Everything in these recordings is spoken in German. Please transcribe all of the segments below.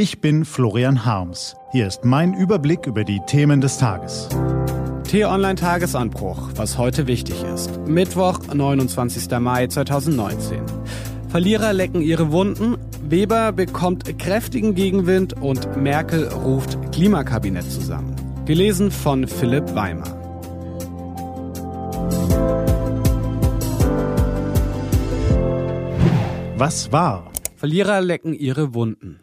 Ich bin Florian Harms. Hier ist mein Überblick über die Themen des Tages. T-Online-Tagesanbruch, was heute wichtig ist. Mittwoch, 29. Mai 2019. Verlierer lecken ihre Wunden, Weber bekommt kräftigen Gegenwind und Merkel ruft Klimakabinett zusammen. Gelesen von Philipp Weimer. Was war? Verlierer lecken ihre Wunden.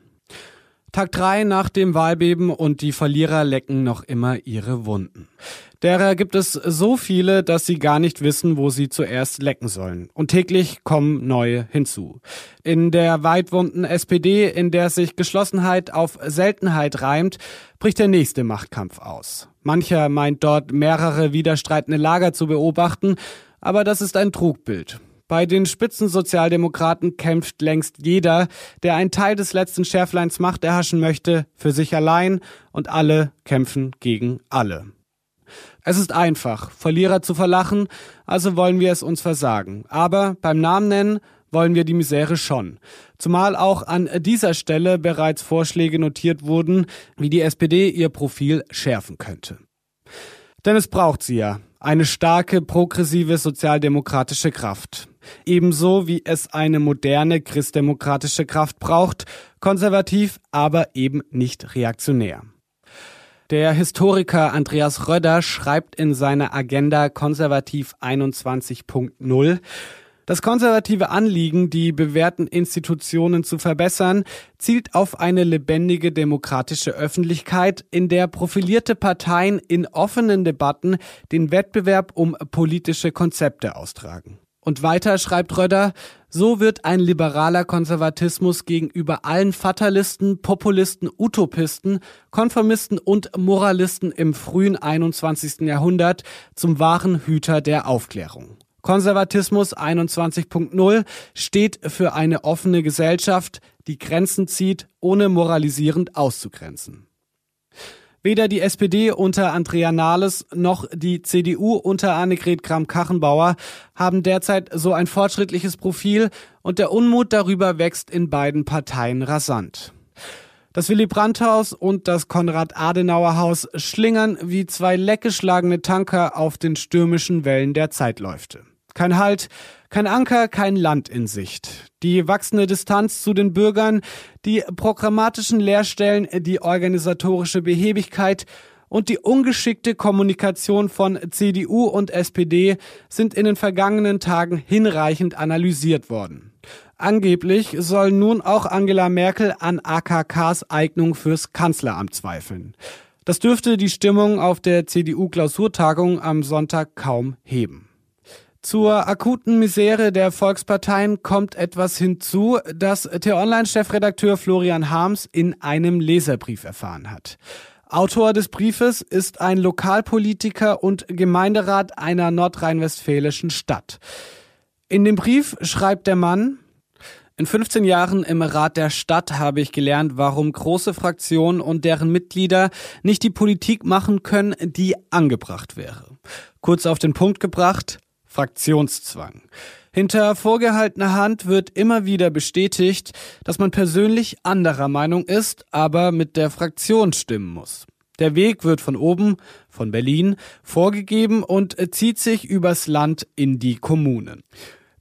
Tag 3 nach dem Wahlbeben und die Verlierer lecken noch immer ihre Wunden. Derer gibt es so viele, dass sie gar nicht wissen, wo sie zuerst lecken sollen. Und täglich kommen neue hinzu. In der weitwunden SPD, in der sich Geschlossenheit auf Seltenheit reimt, bricht der nächste Machtkampf aus. Mancher meint dort mehrere widerstreitende Lager zu beobachten, aber das ist ein Trugbild. Bei den Spitzensozialdemokraten kämpft längst jeder, der einen Teil des letzten Schärfleins Macht erhaschen möchte, für sich allein und alle kämpfen gegen alle. Es ist einfach, Verlierer zu verlachen, also wollen wir es uns versagen. Aber beim Namen nennen wollen wir die Misere schon. Zumal auch an dieser Stelle bereits Vorschläge notiert wurden, wie die SPD ihr Profil schärfen könnte. Denn es braucht sie ja, eine starke, progressive sozialdemokratische Kraft. Ebenso wie es eine moderne christdemokratische Kraft braucht, konservativ, aber eben nicht reaktionär. Der Historiker Andreas Röder schreibt in seiner Agenda Konservativ 21.0, das konservative Anliegen, die bewährten Institutionen zu verbessern, zielt auf eine lebendige demokratische Öffentlichkeit, in der profilierte Parteien in offenen Debatten den Wettbewerb um politische Konzepte austragen. Und weiter schreibt Röder, so wird ein liberaler Konservatismus gegenüber allen Fatalisten, Populisten, Utopisten, Konformisten und Moralisten im frühen 21. Jahrhundert zum wahren Hüter der Aufklärung. Konservatismus 21.0 steht für eine offene Gesellschaft, die Grenzen zieht, ohne moralisierend auszugrenzen. Weder die SPD unter Andrea Nahles noch die CDU unter Annegret Kramp-Karrenbauer haben derzeit so ein fortschrittliches Profil und der Unmut darüber wächst in beiden Parteien rasant. Das Willy Brandt-Haus und das Konrad-Adenauer-Haus schlingern wie zwei leckgeschlagene Tanker auf den stürmischen Wellen der Zeitläufte. Kein Halt, kein Anker, kein Land in Sicht. Die wachsende Distanz zu den Bürgern, die programmatischen Leerstellen, die organisatorische Behebigkeit und die ungeschickte Kommunikation von CDU und SPD sind in den vergangenen Tagen hinreichend analysiert worden. Angeblich soll nun auch Angela Merkel an AKKs Eignung fürs Kanzleramt zweifeln. Das dürfte die Stimmung auf der CDU-Klausurtagung am Sonntag kaum heben. Zur akuten Misere der Volksparteien kommt etwas hinzu, das T-Online-Chefredakteur Florian Harms in einem Leserbrief erfahren hat. Autor des Briefes ist ein Lokalpolitiker und Gemeinderat einer nordrhein-westfälischen Stadt. In dem Brief schreibt der Mann, in 15 Jahren im Rat der Stadt habe ich gelernt, warum große Fraktionen und deren Mitglieder nicht die Politik machen können, die angebracht wäre. Kurz auf den Punkt gebracht, Fraktionszwang. Hinter vorgehaltener Hand wird immer wieder bestätigt, dass man persönlich anderer Meinung ist, aber mit der Fraktion stimmen muss. Der Weg wird von oben, von Berlin, vorgegeben und zieht sich übers Land in die Kommunen.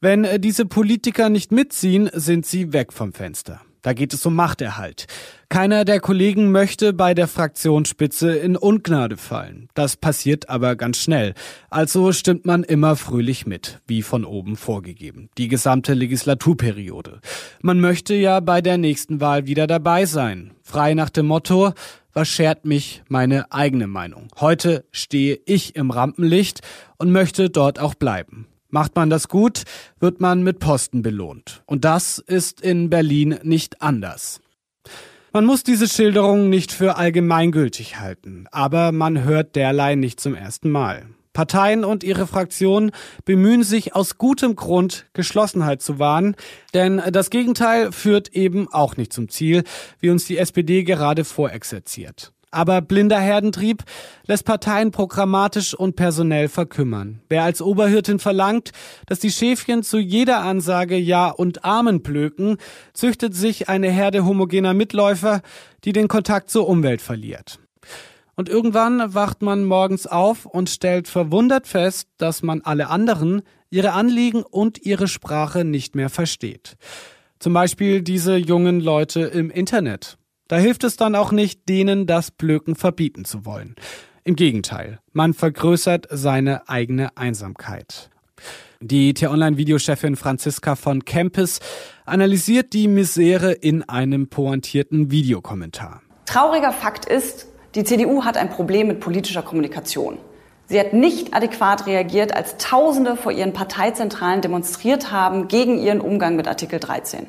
Wenn diese Politiker nicht mitziehen, sind sie weg vom Fenster. Da geht es um Machterhalt. Keiner der Kollegen möchte bei der Fraktionsspitze in Ungnade fallen. Das passiert aber ganz schnell. Also stimmt man immer fröhlich mit, wie von oben vorgegeben. Die gesamte Legislaturperiode. Man möchte ja bei der nächsten Wahl wieder dabei sein. Frei nach dem Motto, was schert mich meine eigene Meinung? Heute stehe ich im Rampenlicht und möchte dort auch bleiben. Macht man das gut, wird man mit Posten belohnt. Und das ist in Berlin nicht anders. Man muss diese Schilderung nicht für allgemeingültig halten, aber man hört derlei nicht zum ersten Mal. Parteien und ihre Fraktionen bemühen sich aus gutem Grund, Geschlossenheit zu wahren, denn das Gegenteil führt eben auch nicht zum Ziel, wie uns die SPD gerade vorexerziert. Aber blinder Herdentrieb lässt Parteien programmatisch und personell verkümmern. Wer als Oberhirtin verlangt, dass die Schäfchen zu jeder Ansage Ja und Amen blöken, züchtet sich eine Herde homogener Mitläufer, die den Kontakt zur Umwelt verliert. Und irgendwann wacht man morgens auf und stellt verwundert fest, dass man alle anderen, ihre Anliegen und ihre Sprache nicht mehr versteht. Zum Beispiel diese jungen Leute im Internet. Da hilft es dann auch nicht, denen das Blöken verbieten zu wollen. Im Gegenteil, man vergrößert seine eigene Einsamkeit. Die T-Online-Videochefin Franziska von Kempis analysiert die Misere in einem pointierten Videokommentar. Trauriger Fakt ist, die CDU hat ein Problem mit politischer Kommunikation. Sie hat nicht adäquat reagiert, als Tausende vor ihren Parteizentralen demonstriert haben gegen ihren Umgang mit Artikel 13.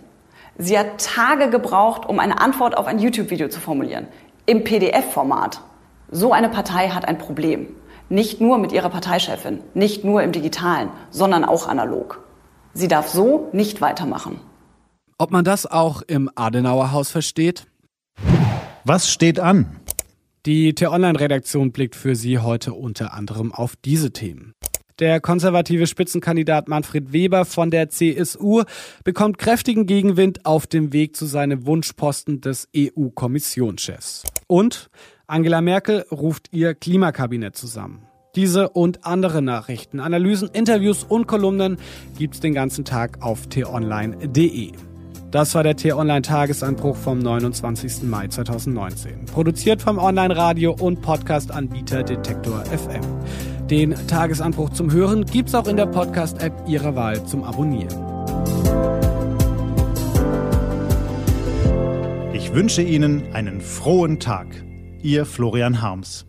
Sie hat Tage gebraucht, um eine Antwort auf ein YouTube-Video zu formulieren. Im PDF-Format. So eine Partei hat ein Problem. Nicht nur mit ihrer Parteichefin, nicht nur im digitalen, sondern auch analog. Sie darf so nicht weitermachen. Ob man das auch im Adenauerhaus versteht? Was steht an? Die T-Online-Redaktion blickt für Sie heute unter anderem auf diese Themen. Der konservative Spitzenkandidat Manfred Weber von der CSU bekommt kräftigen Gegenwind auf dem Weg zu seinem Wunschposten des EU-Kommissionschefs. Und Angela Merkel ruft ihr Klimakabinett zusammen. Diese und andere Nachrichten, Analysen, Interviews und Kolumnen gibt's den ganzen Tag auf t-online.de. Das war der T-Online-Tagesanbruch vom 29. Mai 2019. Produziert vom Online-Radio- und Podcast-Anbieter Detektor FM. Den Tagesanbruch zum Hören gibt's auch in der Podcast-App Ihrer Wahl zum Abonnieren. Ich wünsche Ihnen einen frohen Tag. Ihr Florian Harms.